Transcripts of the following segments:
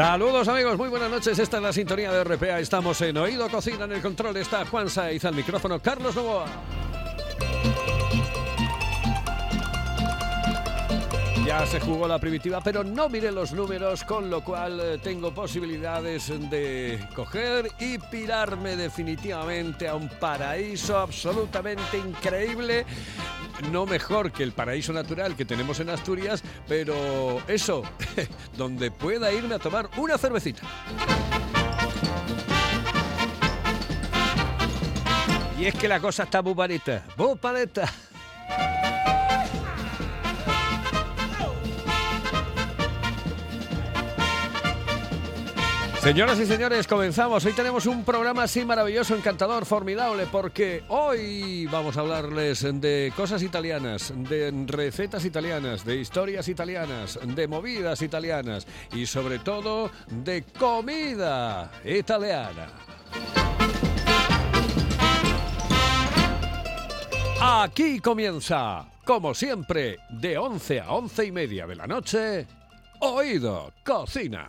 Saludos amigos, muy buenas noches. Esta es la sintonía de RPA. Estamos en Oído Cocina. En el control está Juan Saiz al micrófono Carlos Novoa. Ya se jugó la primitiva, pero no miré los números, con lo cual eh, tengo posibilidades de coger y pirarme definitivamente a un paraíso absolutamente increíble. No mejor que el paraíso natural que tenemos en Asturias, pero eso, donde pueda irme a tomar una cervecita. Y es que la cosa está muy paleta. Señoras y señores, comenzamos. Hoy tenemos un programa así maravilloso, encantador, formidable, porque hoy vamos a hablarles de cosas italianas, de recetas italianas, de historias italianas, de movidas italianas y sobre todo de comida italiana. Aquí comienza, como siempre, de 11 a 11 y media de la noche, Oído Cocina.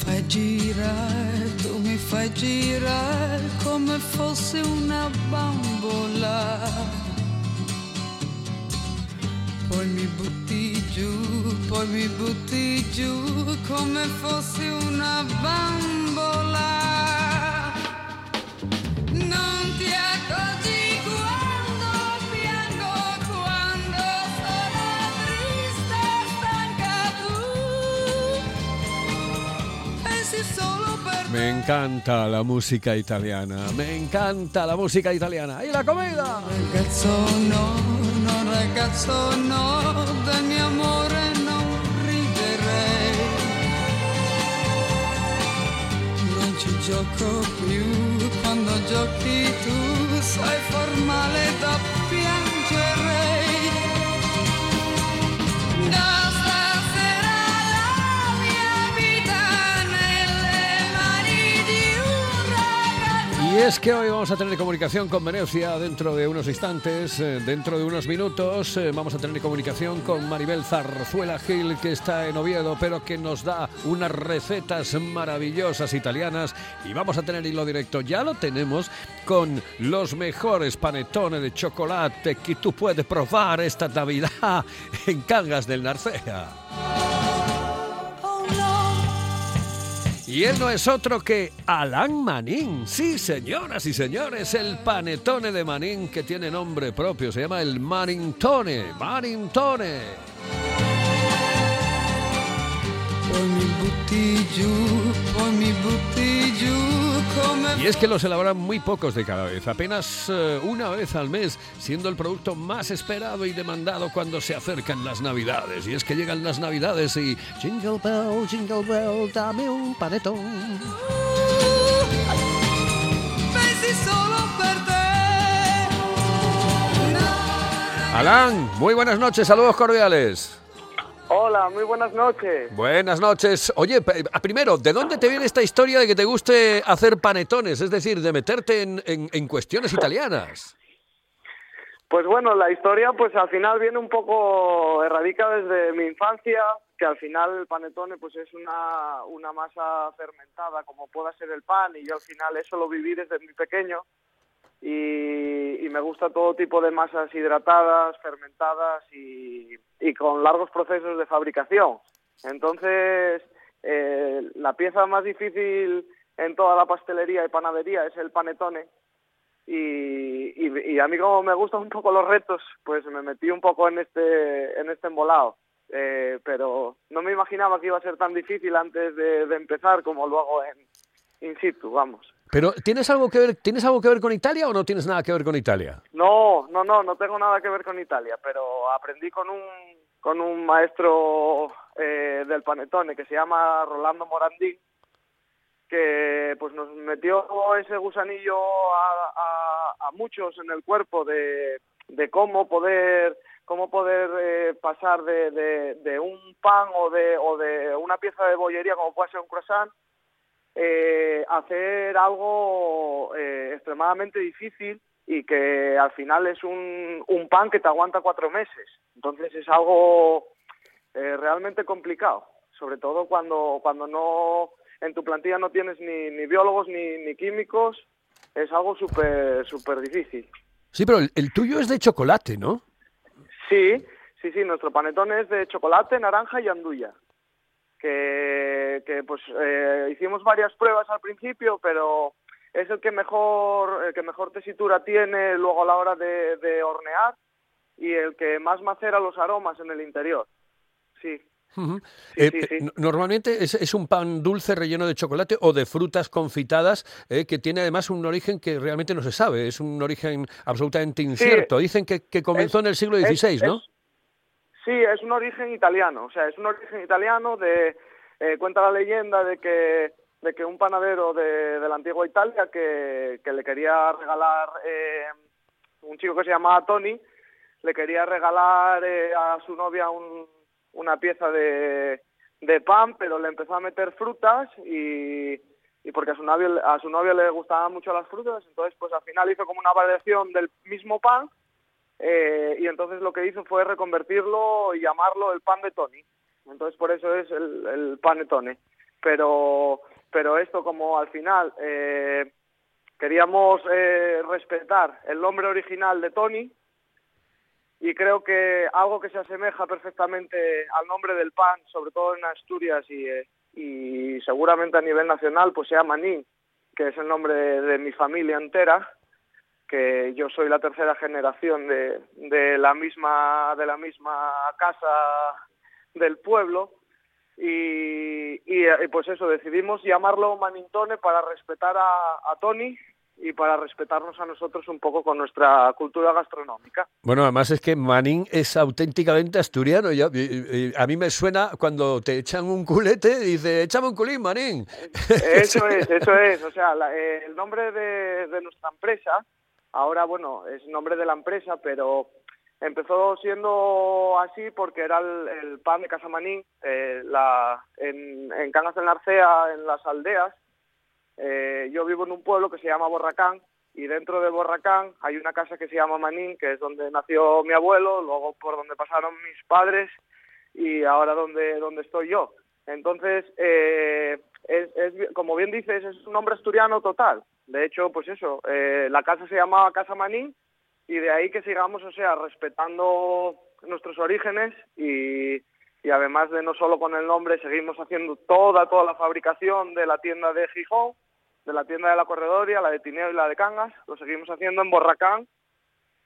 Fai girare, tu mi fai girare come fosse una bambola. Poi mi butti giù, poi mi butti giù come fosse una bambola. Non ti encanta la música italiana, me encanta la música italiana. ¿Y la comida? Ragazzo no, no ragazzo no, del mio amore non riderei. Non ci gioco più, quando giochi tu sei formale da Y es que hoy vamos a tener comunicación con Venecia dentro de unos instantes, eh, dentro de unos minutos. eh, Vamos a tener comunicación con Maribel Zarzuela Gil, que está en Oviedo, pero que nos da unas recetas maravillosas italianas. Y vamos a tener hilo directo, ya lo tenemos, con los mejores panetones de chocolate que tú puedes probar esta Navidad en Cangas del Narcea. Y él no es otro que Alan Manín. Sí, señoras y señores, el panetone de Manín que tiene nombre propio. Se llama el. Marintone. Poi mi mi Y es que los elaboran muy pocos de cada vez, apenas eh, una vez al mes, siendo el producto más esperado y demandado cuando se acercan las Navidades. Y es que llegan las Navidades y Jingle Bell, Jingle Bell, dame un panetón. Alan, muy buenas noches, saludos cordiales. Hola, muy buenas noches. Buenas noches. Oye, primero, ¿de dónde te viene esta historia de que te guste hacer panetones? Es decir, de meterte en, en- en cuestiones italianas. Pues bueno, la historia pues al final viene un poco erradica desde mi infancia, que al final el panetone pues es una, una masa fermentada como pueda ser el pan y yo al final eso lo viví desde muy pequeño y me gusta todo tipo de masas hidratadas, fermentadas y, con largos procesos de fabricación. Entonces, eh, la pieza más difícil en toda la pastelería y panadería es el panetone y, a mí como me gustan un poco los retos, pues me metí un poco en este en este embolado. Eh, pero no me imaginaba que iba a ser tan difícil antes de, de empezar como lo hago en in situ, vamos. Pero ¿tienes algo que ver tienes algo que ver con Italia o no tienes nada que ver con Italia? No, no, no, no tengo nada que ver con Italia, pero aprendí con un con un maestro eh, del panetone que se llama Rolando Morandí, que pues nos metió ese gusanillo a, a- muchos en el cuerpo de, de cómo poder cómo poder eh, pasar de, de- de un pan o de, o de una pieza de bollería como puede ser un croissant eh, hacer algo eh, extremadamente difícil y que al final es un, un pan que te aguanta cuatro meses. Entonces es algo eh, realmente complicado, sobre todo cuando, cuando no en tu plantilla no tienes ni, ni biólogos ni, ni químicos, es algo súper súper difícil. Sí, pero el, el tuyo es de chocolate, ¿no? Sí, sí, sí, nuestro panetón es de chocolate, naranja y andulla. Que, que pues eh, hicimos varias pruebas al principio, pero es el que mejor, el que mejor tesitura tiene luego a la hora de, de hornear y el que más macera los aromas en el interior. Sí. Eh, sí, eh, sí. Normalmente es, es un pan dulce relleno de chocolate o de frutas confitadas eh, que tiene además un origen que realmente no se sabe, es un origen absolutamente incierto. Dicen que, que comenzó en el siglo es- XVI, ¿no? Sí, es un origen italiano, o sea, es un origen italiano de eh, cuenta la leyenda de que de que un panadero de, la antigua Italia que, que le quería regalar eh, un chico que se llamaba Tony le quería regalar eh, a su novia un- una pieza de, de pan, pero le empezó a meter frutas y, y porque a su novio a su novia le gustaban mucho las frutas, entonces pues al final hizo como una variación del mismo pan eh, y entonces lo que hizo fue reconvertirlo y llamarlo el pan de Tony. Entonces por eso es el, el panetone. Pero, pero esto como al final eh, queríamos eh, respetar el nombre original de Tony y creo que algo que se asemeja perfectamente al nombre del pan, sobre todo en Asturias y, eh, y seguramente a nivel nacional, pues sea Manín, que es el nombre de mi familia entera que yo soy la tercera generación de, de la misma de la misma casa del pueblo y, y, pues eso decidimos llamarlo Manintone para respetar a, a Tony y para respetarnos a nosotros un poco con nuestra cultura gastronómica. Bueno, además es que Manín es auténticamente asturiano. Ya, y- y- a mí me suena cuando te echan un culete, dice, échame un culín, Manín. Eso es, eso es. O sea, la- eh, el nombre de, de nuestra empresa, ahora, bueno, es nombre de la empresa, pero empezó siendo así porque era el, pan de Casa Manín. eh, en, en Cangas del Narcea, en las aldeas, eh, yo vivo en un pueblo que se llama Borracán y dentro de Borracán hay una casa que se llama Manín, que es donde nació mi abuelo, luego por donde pasaron mis padres y ahora donde, donde estoy yo. Entonces, eh, es, es- como bien dices, es un nombre asturiano total. De hecho, pues eso, eh, la casa se llamaba Casa Manín y de ahí que sigamos, o sea, respetando nuestros orígenes y, y además de no solo con el nombre, seguimos haciendo toda, toda la fabricación de la tienda de Gijón, de la tienda de la Corredoria, la de Tineo y la de Cangas, lo seguimos haciendo en Borracán,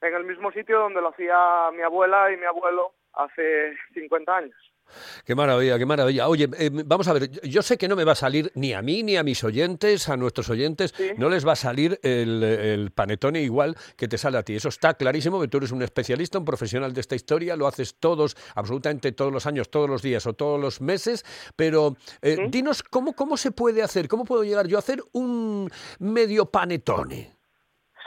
en el mismo sitio donde lo hacía mi abuela y mi abuelo hace 50 años. Qué maravilla, qué maravilla. Oye, eh, vamos a ver, yo sé que no me va a salir ni a mí ni a mis oyentes, a nuestros oyentes, Sí. no les va a salir el, el panetone igual que te sale a ti. Eso está clarísimo, que tú eres un especialista, un profesional de esta historia, lo haces todos, absolutamente todos los años, todos los días o todos los meses, pero eh, dinos cómo, cómo se puede hacer, cómo puedo llegar yo a hacer un medio panetone.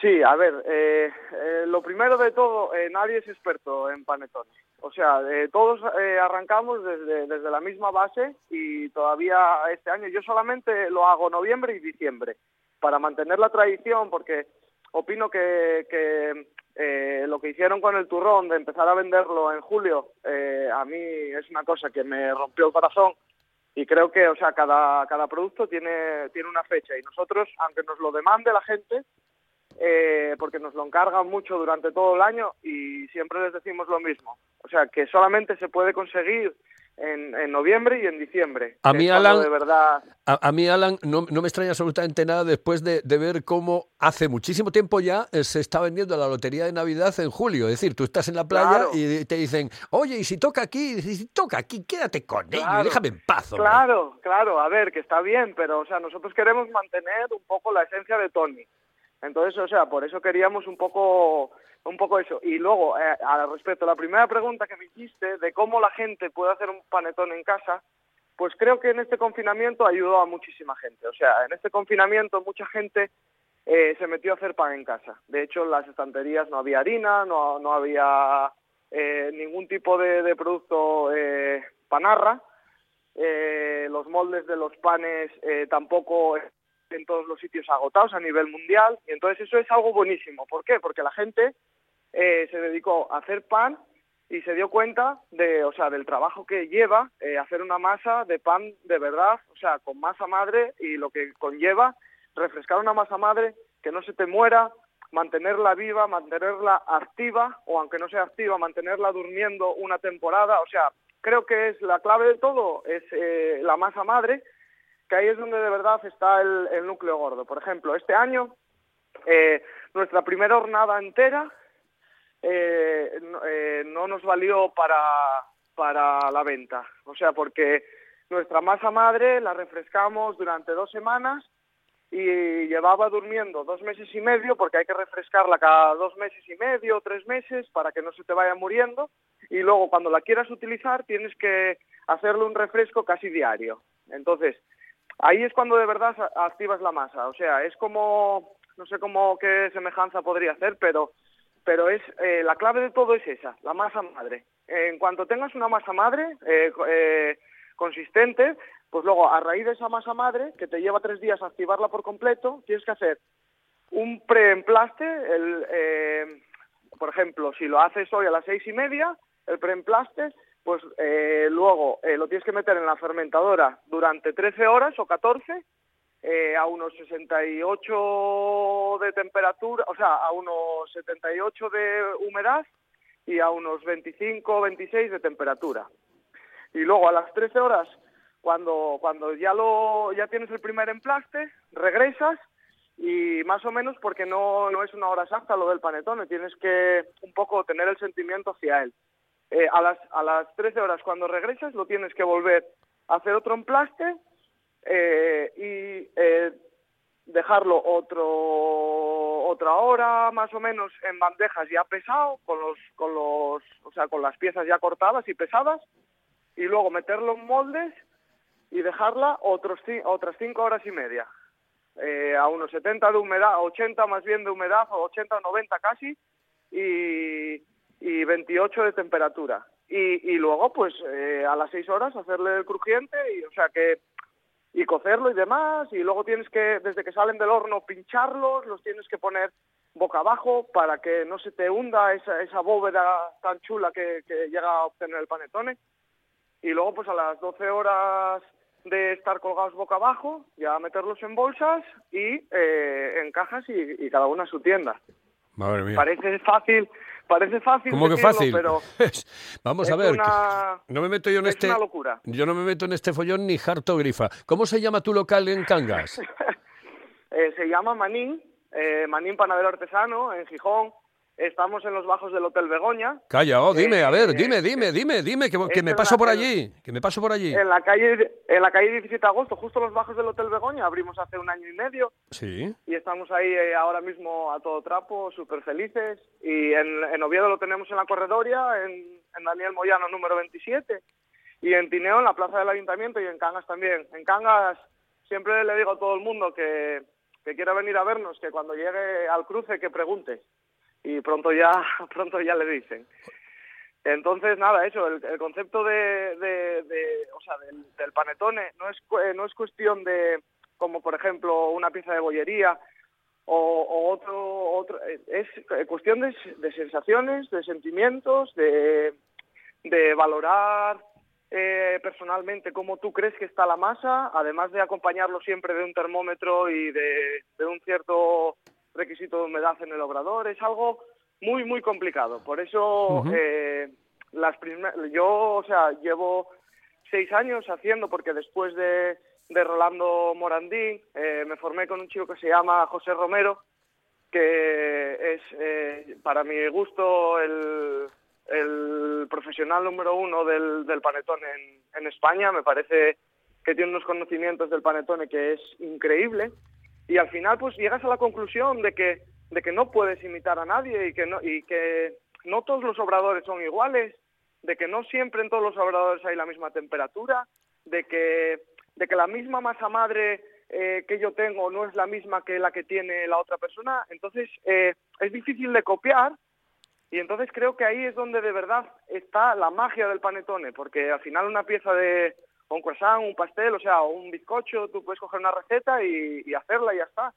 Sí, a ver, eh, eh, lo primero de todo, nadie es experto en panetones. O sea, eh, todos eh, arrancamos desde, desde la misma base y todavía este año. Yo solamente lo hago noviembre y diciembre para mantener la tradición porque opino que, que, eh, lo que hicieron con el turrón de empezar a venderlo en julio eh, a mí es una cosa que me rompió el corazón y creo que, o sea, cada, cada producto tiene, tiene una fecha y nosotros, aunque nos lo demande la gente, eh, porque nos lo encargan mucho durante todo el año y siempre les decimos lo mismo. O sea, que solamente se puede conseguir en, en noviembre y en diciembre. A mí, Alan, de verdad... A, a mí, Alan, no, no me extraña absolutamente nada después de, de ver cómo hace muchísimo tiempo ya eh, se está vendiendo la lotería de Navidad en julio. Es decir, tú estás en la playa Claro. y te dicen, oye, y si toca aquí, y si toca aquí, quédate con ello, Claro. déjame en paz. hombre". Claro, claro, a ver, que está bien, pero o sea, nosotros queremos mantener un poco la esencia de Tony. Entonces, o sea, por eso queríamos un poco un poco eso. Y luego, eh, al respecto la primera pregunta que me hiciste de cómo la gente puede hacer un panetón en casa, pues creo que en este confinamiento ayudó a muchísima gente. O sea, en este confinamiento mucha gente eh, se metió a hacer pan en casa. De hecho, en las estanterías no había harina, no, no había eh, ningún tipo de, de producto eh, panarra. Los moldes de los panes tampoco en todos los sitios agotados a nivel mundial. Y entonces eso es algo buenísimo. ¿Por qué? Porque la gente eh, se dedicó a hacer pan y se dio cuenta de, o sea, del trabajo que lleva eh, hacer una masa de pan de verdad, o sea, con masa madre y lo que conlleva refrescar una masa madre que no se te muera, mantenerla viva, mantenerla activa o aunque no sea activa, mantenerla durmiendo una temporada, o sea, creo que es la clave de todo es eh, la masa madre, que ahí es donde de verdad está el, núcleo gordo. Por ejemplo, este año eh, nuestra primera hornada entera eh, eh, no nos valió para, para la venta. O sea, porque nuestra masa madre la refrescamos durante dos semanas y llevaba durmiendo dos meses y medio, porque hay que refrescarla cada dos meses y medio tres meses para que no se te vaya muriendo. Y luego, cuando la quieras utilizar, tienes que hacerle un refresco casi diario. Entonces, ahí es cuando de verdad activas la masa. O sea, es como, no sé cómo qué semejanza podría hacer, pero, pero es eh, la clave de todo es esa, la masa madre. En cuanto tengas una masa madre eh, eh, consistente, pues luego a raíz de esa masa madre, que te lleva tres días activarla por completo, tienes que hacer un preemplaste, eh, por ejemplo, si lo haces hoy a las seis y media, el preemplaste, pues eh, luego eh, lo tienes que meter en la fermentadora durante 13 horas o 14 eh, a unos 68 de temperatura, o sea, a unos 78 de humedad y a unos 25 26 de temperatura. Y luego a las 13 horas, cuando, cuando ya, lo, ya tienes el primer emplaste, regresas y más o menos porque no, no es una hora exacta lo del panetone, tienes que un poco tener el sentimiento hacia él. Eh, a, las, a las 13 horas cuando regresas lo tienes que volver a hacer otro emplaste eh, y eh, dejarlo otro otra hora más o menos en bandejas ya pesado con los con los o sea con las piezas ya cortadas y pesadas y luego meterlo en moldes y dejarla otros otras cinco horas y media. Eh, a unos 70 de humedad 80 más bien de humedad o 80 o 90 casi y, y 28 de temperatura y, y luego pues eh, a las 6 horas hacerle el crujiente y o sea que y cocerlo y demás, y luego tienes que, desde que salen del horno, pincharlos, los tienes que poner boca abajo para que no se te hunda esa, esa bóveda tan chula que, que llega a obtener el panetone. Y luego, pues a las 12 horas de estar colgados boca abajo, ya meterlos en bolsas y eh, en cajas y, y cada una a su tienda. Madre mía. Parece fácil, parece fácil ¿Cómo que decirlo, fácil? pero Vamos a ver. una- No me meto yo en es este. una locura. Yo no me meto en este follón ni harto grifa. ¿Cómo se llama tu local en Cangas? Eh, se llama Manín, eh, Manín Panadero Artesano, en Gijón. Estamos en los bajos del Hotel Begoña, Calla, oh, dime, a ver, Eh, dime, dime, dime, dime, que, me paso por allí, que me paso por allí. en la calle en la calle 17 de agosto, justo los bajos del Hotel Begoña, abrimos hace un año y medio Sí. y estamos ahí eh, ahora mismo a todo trapo, súper felices. Y en, en Oviedo lo tenemos en la Corredoria, en, en Daniel Moyano número 27, y en Tineo en la Plaza del Ayuntamiento y en Cangas también. En Cangas siempre le digo a todo el mundo que, que quiera venir a vernos, que cuando llegue al cruce que pregunte. Y pronto ya, pronto ya le dicen. Entonces, nada, eso, el, concepto de, o sea, del, del panetone no es, eh, no es cuestión de, como por ejemplo, una pieza de bollería o, otro, otro, eh, es eh, cuestión de sensaciones, de sentimientos, de, de valorar eh, personalmente cómo tú crees que está la masa, además de acompañarlo siempre de un termómetro y de, de un cierto requisito de humedad en el obrador. Es algo muy, muy complicado. Por eso Ujú. eh, las primer- yo, o sea, llevo seis años haciendo, porque después de, de Rolando Morandín eh, me formé con un chico que se llama José Romero, que es, eh, para mi gusto, el, el profesional número uno del, del panetón en, en España. Me parece que tiene unos conocimientos del panetone que es increíble. Y al final, pues llegas a la conclusión de que, de que no puedes imitar a nadie y que no, y que no todos los obradores son iguales, de que no siempre en todos los obradores hay la misma temperatura, de que, de que la misma masa madre eh, que yo tengo no es la misma que la que tiene la otra persona. Entonces, eh, es difícil de copiar y entonces creo que ahí es donde de verdad está la magia del panetone, porque al final una pieza de o un croissant, un pastel, o sea, o un bizcocho, tú puedes coger una receta y, y hacerla y ya está.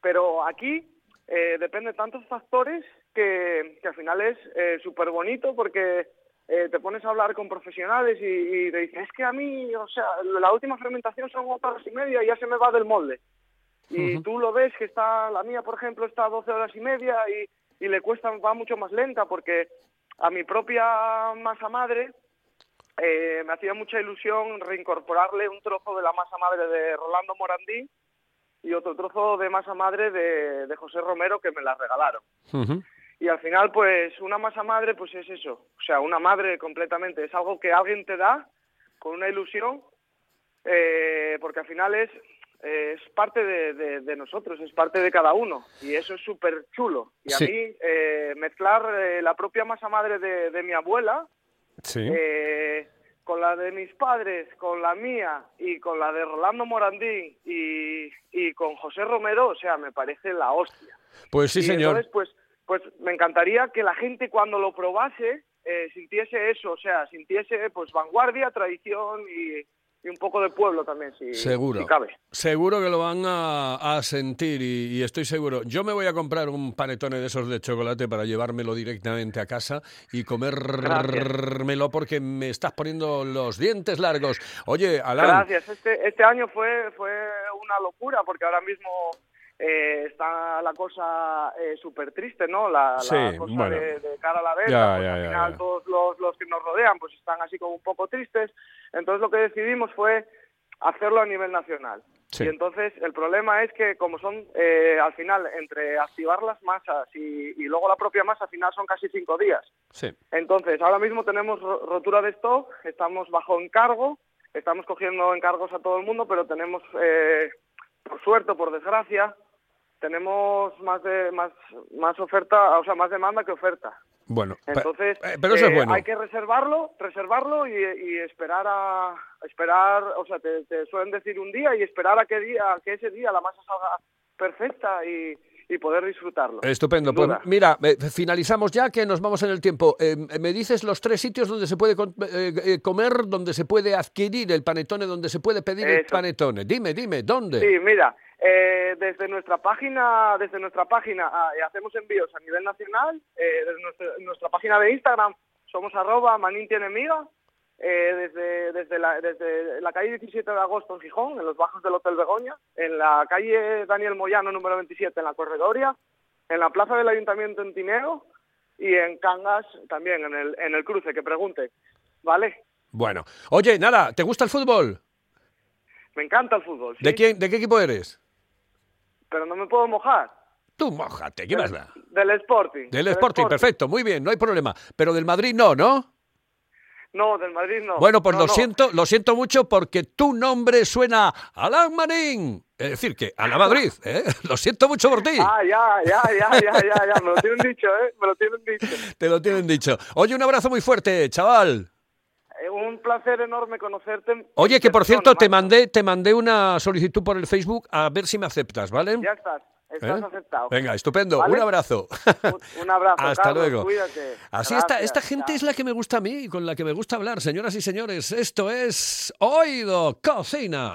Pero aquí eh, depende de tantos factores que, que al final es súper bonito porque eh, te pones a hablar con profesionales y, y te dicen, es que a mí, o sea, la última fermentación son ocho horas y media y ya se me va del molde. Y tú lo ves que está, la mía, por ejemplo, está a 12 horas y media y, y le cuesta, va mucho más lenta porque a mi propia masa madre eh, me hacía mucha ilusión reincorporarle un trozo de la masa madre de Rolando Morandí y otro trozo de masa madre de, de José Romero que me la regalaron. Y al final, pues, una masa madre, pues es eso. O sea, una madre completamente. Es algo que alguien te da con una ilusión, eh, porque al final es, eh, es parte de, de- de nosotros, es parte de cada uno. Y eso es súper chulo. Y a mí, eh, mezclar eh, la propia masa madre de, de mi abuela Sí. eh, con la de mis padres, con la mía y con la de Rolando Morandín y, y con José Romero, o sea, me parece la hostia. Pues sí, Y señor. Entonces, pues, pues me encantaría que la gente cuando lo probase eh, sintiese eso, o sea, sintiese pues vanguardia, tradición y, y un poco de pueblo también, si, Seguro. si cabe. Seguro que lo van a, a sentir y, y estoy seguro. Yo me voy a comprar un panetone de esos de chocolate para llevármelo directamente a casa y comérmelo porque me estás poniendo los dientes largos. Oye, Alan, Gracias. Este, este año fue, fue una locura porque ahora mismo eh, está la cosa eh, súper triste, ¿no? La, cosa bueno. de, de cara a la venta. Pues, al final ya. todos los, los que nos rodean pues están así como un poco tristes. Entonces lo que decidimos fue hacerlo a nivel nacional. Sí. Y entonces el problema es que como son eh, al final entre activar las masas y, y luego la propia masa, al final son casi cinco días. sí. Entonces, ahora mismo tenemos ro- rotura de stock, estamos bajo encargo, estamos cogiendo encargos a todo el mundo, pero tenemos, eh, por suerte o por desgracia, tenemos más de más más oferta, o sea, más demanda que oferta. Bueno, Entonces, eh, pero eso es eh, bueno. hay que reservarlo, reservarlo y, y esperar a esperar, o sea, te, te suelen decir un día y esperar a que día, que ese día la masa salga perfecta y, y poder disfrutarlo. Estupendo. Pues mira, eh, finalizamos ya que nos vamos en el tiempo. Eh, me dices los tres sitios donde se puede con- eh, comer, donde se puede adquirir el panetone, donde se puede pedir el panetone. Dime, dime, ¿dónde? Sí, mira, eh, desde nuestra página, desde nuestra página ah, hacemos envíos a nivel nacional, eh, desde nuestra, nuestra página de Instagram somos arroba manín tiene miga, eh, desde, desde, la, desde la calle 17 de agosto en Gijón, en los bajos del Hotel Begoña, en la calle Daniel Moyano número 27 en la Corredoria, en la plaza del Ayuntamiento en Tineo y en Cangas también, en el, en el cruce, que pregunte, ¿vale? Bueno, oye, nada, ¿te gusta el fútbol? Me encanta el fútbol, ¿sí? ¿De quién, de qué equipo eres? Pero no me puedo mojar. Tú mójate, ¿qué más da? Del Sporting. Del Sporting, perfecto, muy bien, no hay problema. Pero del Madrid no, ¿no? No, del Madrid no. Bueno, pues No, lo no. siento, lo siento mucho porque tu nombre suena a Alan Marín. Es decir, que a la Madrid, ¿eh? Lo siento mucho por ti. Ah, ya, ya, ya, ya, ya, ya. Me lo tienen dicho, ¿eh? Me lo tienen dicho. Te lo tienen dicho. Oye, un abrazo muy fuerte, chaval. Eh, un placer enorme conocerte. Oye, que por cierto, te mandé, te mandé una solicitud por el Facebook a ver si me aceptas, ¿vale? Ya estás. Estás ¿Eh? aceptado. Venga, estupendo. ¿Vale? Un abrazo. Un, un abrazo. Hasta Carlos, luego. Cuídate. Así está, esta gente es la que me gusta a mí y con la que me gusta hablar, señoras y señores. Esto es Oído Cocina.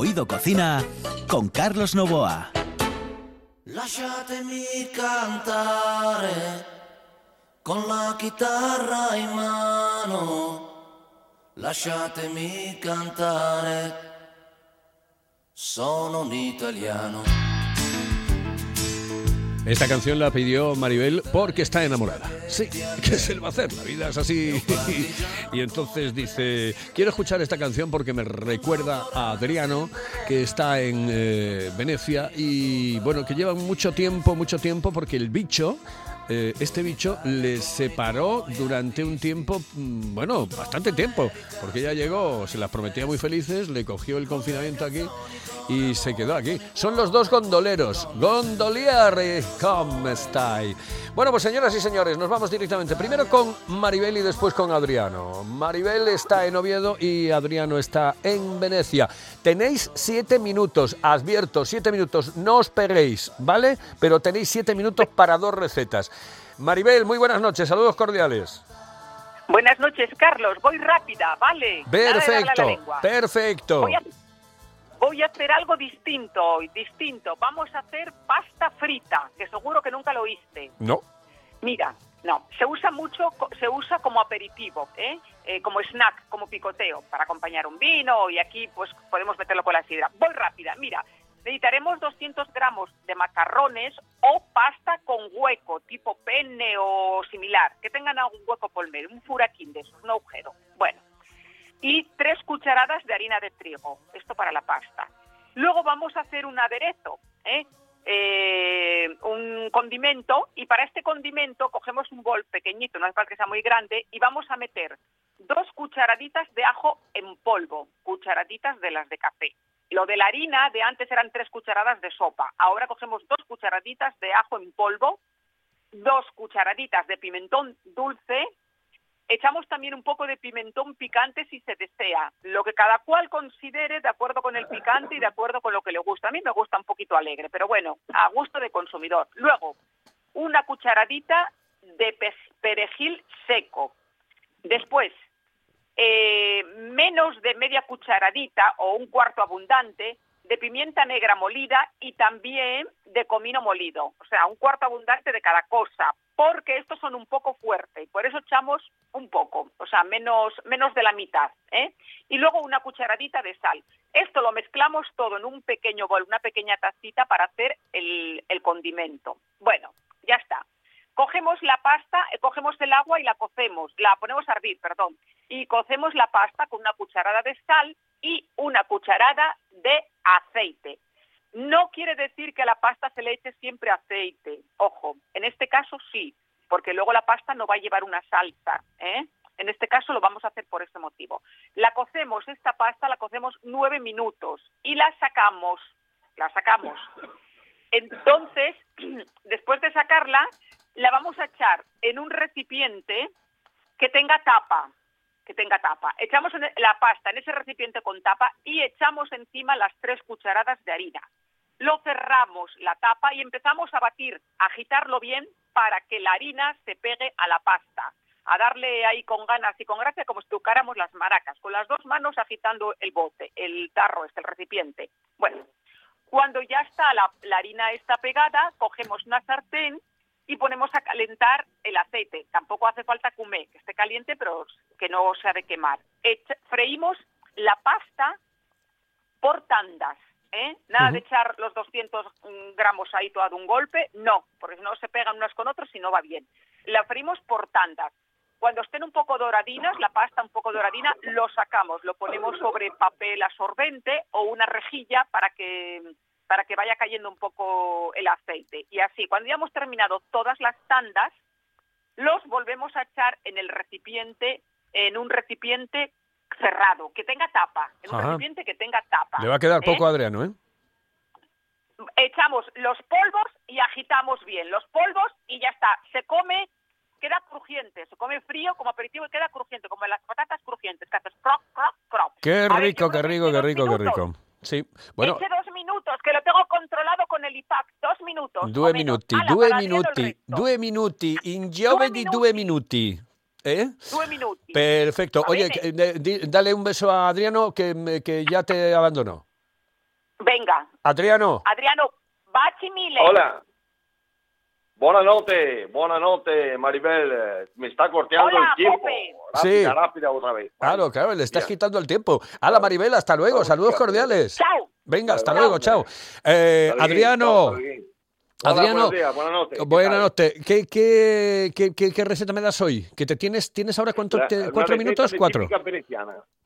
Oído Cocina con Carlos Novoa. Lasciatemi cantare con la chitarra in mano. Lasciatemi cantare. Sono un italiano. Esta canción la pidió Maribel porque está enamorada. Sí, ¿qué se le va a hacer? La vida es así. Y entonces dice, quiero escuchar esta canción porque me recuerda a Adriano, que está en eh, Venecia y bueno, que lleva mucho tiempo, mucho tiempo porque el bicho... eh, este bicho le separó durante un tiempo, mm, bueno, bastante tiempo, porque ella llegó, se las prometía muy felices, le cogió el confinamiento aquí y se quedó aquí. Son los dos gondoleros. Gondolieri, ¿cómo estáis? Bueno, pues señoras y señores, nos vamos directamente primero con Maribel y después con Adriano. Maribel está en Oviedo y Adriano está en Venecia. Tenéis siete minutos, advierto, siete minutos, no os peguéis, ¿vale? Pero tenéis siete minutos para dos recetas. Maribel, muy buenas noches, saludos cordiales. Buenas noches, Carlos. Voy rápida, ¿vale? Perfecto, perfecto. Voy a, voy a hacer algo distinto hoy, distinto. Vamos a hacer pasta frita, que seguro que nunca lo oíste. No. Mira, no, se usa mucho, se usa como aperitivo, ¿eh? Eh, como snack, como picoteo, para acompañar un vino y aquí pues podemos meterlo con la sidra. Voy rápida, mira, necesitaremos 200 gramos de macarrones o pasta con hueco, tipo penne o similar, que tengan algún hueco por medio, un furaquín de esos, un agujero. Bueno, y tres cucharadas de harina de trigo, esto para la pasta. Luego vamos a hacer un aderezo, ¿eh? Eh, un condimento y para este condimento cogemos un bol pequeñito, no hace falta que sea muy grande, y vamos a meter dos cucharaditas de ajo en polvo, cucharaditas de las de café. Lo de la harina de antes eran tres cucharadas de sopa, ahora cogemos dos cucharaditas de ajo en polvo, dos cucharaditas de pimentón dulce, Echamos también un poco de pimentón picante si se desea, lo que cada cual considere de acuerdo con el picante y de acuerdo con lo que le gusta. A mí me gusta un poquito alegre, pero bueno, a gusto de consumidor. Luego, una cucharadita de pe- perejil seco. Después, eh, menos de media cucharadita o un cuarto abundante de pimienta negra molida y también de comino molido. O sea, un cuarto abundante de cada cosa, porque estos son un poco fuertes y por eso echamos un poco, o sea, menos, menos de la mitad. ¿eh? Y luego una cucharadita de sal. Esto lo mezclamos todo en un pequeño bol, una pequeña tacita para hacer el, el condimento. Bueno, ya está. Cogemos la pasta, eh, cogemos el agua y la cocemos, la ponemos a hervir, perdón, y cocemos la pasta con una cucharada de sal y una cucharada de aceite. No quiere decir que a la pasta se le eche siempre aceite. Ojo, en este caso sí, porque luego la pasta no va a llevar una salsa. ¿eh? En este caso lo vamos a hacer por ese motivo. La cocemos, esta pasta la cocemos nueve minutos y la sacamos. la sacamos. Entonces, después de sacarla, la vamos a echar en un recipiente que tenga tapa, que tenga tapa. Echamos en- la pasta en ese recipiente con tapa y echamos encima las tres cucharadas de harina. Lo cerramos la tapa y empezamos a batir, a agitarlo bien para que la harina se pegue a la pasta, a darle ahí con ganas y con gracia como si tocáramos las maracas, con las dos manos agitando el bote, el tarro, este, el recipiente. Bueno, cuando ya está la, la harina está pegada, cogemos una sartén y ponemos a calentar el aceite. Tampoco hace falta cumé, que esté caliente, pero que no se ha de quemar. Echa- freímos la pasta por tandas. ¿eh? Nada de echar los 200 gramos ahí todo de un golpe, no, porque si no se pegan unas con otras y no va bien. La freímos por tandas. Cuando estén un poco doradinas, la pasta un poco doradina, lo sacamos, lo ponemos sobre papel absorbente o una rejilla para que para que vaya cayendo un poco el aceite. Y así, cuando ya hemos terminado todas las tandas, los volvemos a echar en el recipiente, en un recipiente cerrado, que tenga tapa, en un Ajá. recipiente que tenga tapa. Le va a quedar ¿eh? poco a Adriano, ¿eh? echamos los polvos y agitamos bien los polvos y ya está. Se come, queda crujiente, se come frío como aperitivo y queda crujiente, como las patatas crujientes, que haces croc, croc, croc. Qué ver, rico, qué rico, qué rico, qué rico. Sí, bueno, Eche dos minutos, que lo tengo controlado con el IPAC. Dos minutos. due minuti, Ala, due minuti, due minuti, in giovedì due minuti. ¿Eh? Due minuti. Perfecto. Oye, que- de- di- dale un beso a Adriano que, que ya te abandonó. Venga, Adriano, Adriano, baci mille. Hola. Buonanotte, buonanotte Maribel. Eh, Me está corteando Hola, el tiempo. Pope. Sí. Rápida, rápida otra vez. claro, claro, le estás quitando el tiempo. Hala, Maribel, hasta luego, saludos cordiales. Chao. Venga, hasta Chao. luego, chao. Eh, bien, Adriano. Hola, Adriano, buenas noches. ¿Qué buenas noches. ¿Qué, qué, qué, qué- qué receta me das hoy? ¿Que te tienes, tienes ahora cuánto? La- te- una ¿Cuatro minutos? Cuatro.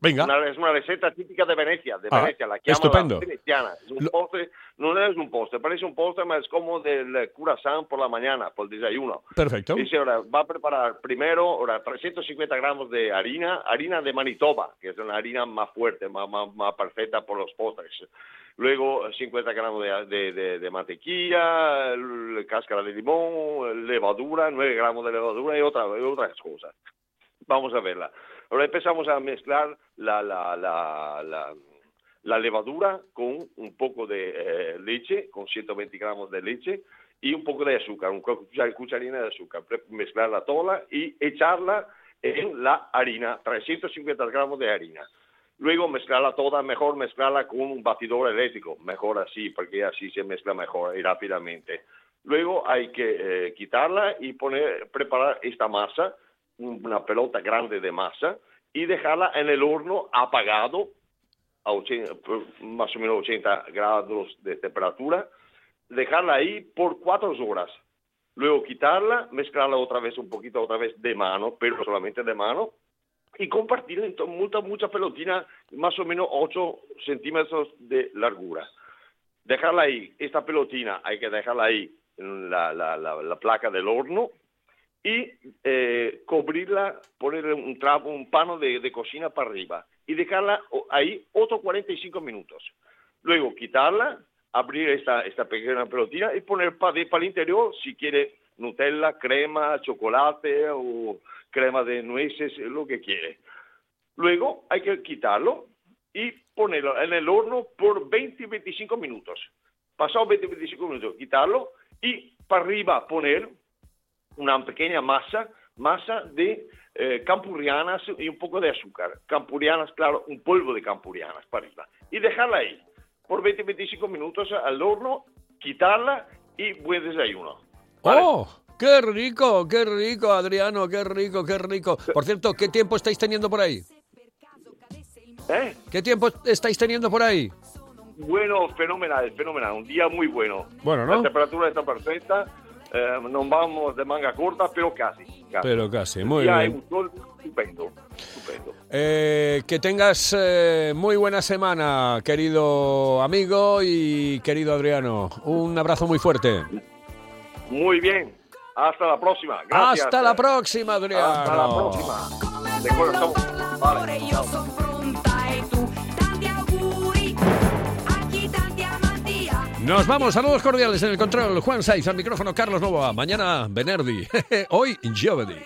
Venga. Una- es una receta típica de Venecia, de Ah, Venecia, la chiamano estupendo. la veneciana. Es un postre, no es un postre, parece un postre, pero es como del curasán por la mañana, por el desayuno. Perfecto. Dice, ahora, va a preparar primero ahora, 350 gramos de harina, harina de Manitoba, que es una harina más fuerte, más, más, más perfecta por los postres. Luego 50 gramos de, de, de- de mantequilla, cáscara de limón, levadura, 9 gramos de levadura y, otra, y otras cosas. Vamos a verla. Ahora empezamos a mezclar la, la, la, la, la levadura con un poco de eh, leche, con 120 gramos de leche y un poco de azúcar, un cuchar- cucharina de azúcar. Mezclarla toda y echarla en la harina, 350 gramos de harina. Luego mezclarla toda, mejor mezclarla con un batidor eléctrico, mejor así, porque así se mezcla mejor y rápidamente. Luego hay que eh, quitarla y poner, preparar esta masa, un- una pelota grande de masa, y dejarla en el horno apagado a 80, por más o menos 80 grados de temperatura, dejarla ahí por cuatro horas. Luego quitarla, mezclarla otra vez, un poquito otra vez de mano, pero solamente de mano, y compartir en to- mucha, mucha pelotina, más o menos 8 centímetros de largura. Dejarla ahí, esta pelotina hay que dejarla ahí en la, la- la- la placa del horno y eh, cubrirla, ponerle un trapo, un pano de, de cocina para arriba y dejarla ahí otros 45 minutos. Luego quitarla, abrir esta, esta pequeña pelotina y poner para el interior si quiere Nutella, crema, chocolate o crema de nueces, lo que quiere. Luego hay que quitarlo y ponerlo en el horno por 20-25 minutos. Pasado 20-25 minutos, quitarlo y para arriba poner una pequeña masa, masa de eh, campurianas y un poco de azúcar. Campurianas, claro, un polvo de campurianas para arriba. Y dejarla ahí por 20-25 minutos al horno, quitarla y buen desayuno. ¡Oh! ¡Qué rico! ¡Qué rico, Adriano! ¡Qué rico, qué rico! Por cierto, ¿qué tiempo estáis teniendo por ahí? ¿Eh? ¿Qué tiempo estáis teniendo por ahí? Bueno, fenomenal, fenomenal. Un día muy bueno. Bueno, ¿no? La temperatura está perfecta. Eh, no vamos de manga corta, pero casi. casi. Pero casi, muy hay bien. un sol estupendo. estupendo. Eh, que tengas eh, muy buena semana, querido amigo y querido Adriano. Un abrazo muy fuerte. Muy bien. Hasta la próxima. Gracias. Hasta la próxima, Adriano. Hasta la próxima. De corazón. Vale. Nos vamos, saludos cordiales en el control. Juan Saiz, al micrófono Carlos Novoa. Mañana Benerdi. Hoy Giovedi.